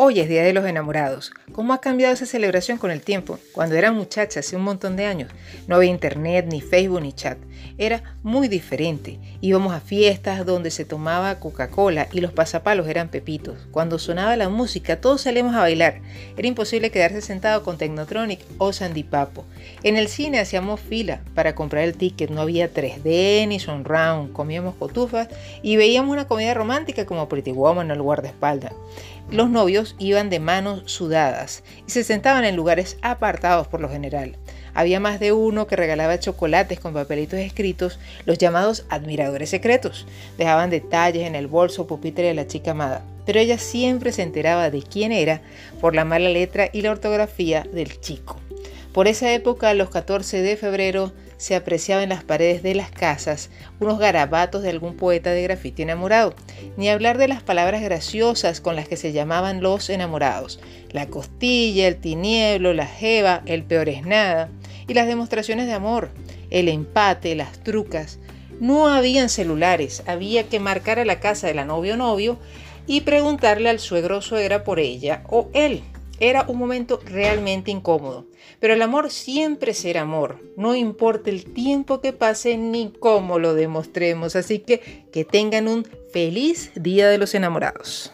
Hoy es Día de los Enamorados. ¿Cómo ha cambiado esa celebración con el tiempo? Cuando era muchacha, hace un montón de años, no había internet, ni Facebook, ni chat. Era muy diferente. Íbamos a fiestas donde se tomaba Coca-Cola y los pasapalos eran pepitos. Cuando sonaba la música, todos salíamos a bailar. Era imposible quedarse sentado con Technotronic o Sandipapo. En el cine hacíamos fila para comprar el ticket. No había 3D ni Round. Comíamos cotufas y veíamos una comedia romántica como Pretty Woman o El guardaespaldas. Los novios iban de manos sudadas y se sentaban en lugares apartados por lo general. Había más de uno que regalaba chocolates con papelitos escritos, los llamados admiradores secretos. Dejaban detalles en el bolso pupitre de la chica amada, pero ella siempre se enteraba de quién era por la mala letra y la ortografía del chico. Por esa época, los 14 de febrero, se apreciaba en las paredes de las casas unos garabatos de algún poeta de grafiti enamorado, ni hablar de las palabras graciosas con las que se llamaban los enamorados, la costilla, el tinieblo, la jeva, el peor es nada, y las demostraciones de amor, el empate, las trucas. No habían celulares, había que marcar a la casa de la novia o novio y preguntarle al suegro o suegra por ella o él. Era un momento realmente incómodo, pero el amor siempre será amor, no importa el tiempo que pase ni cómo lo demostremos, así que que tengan un feliz Día de los Enamorados.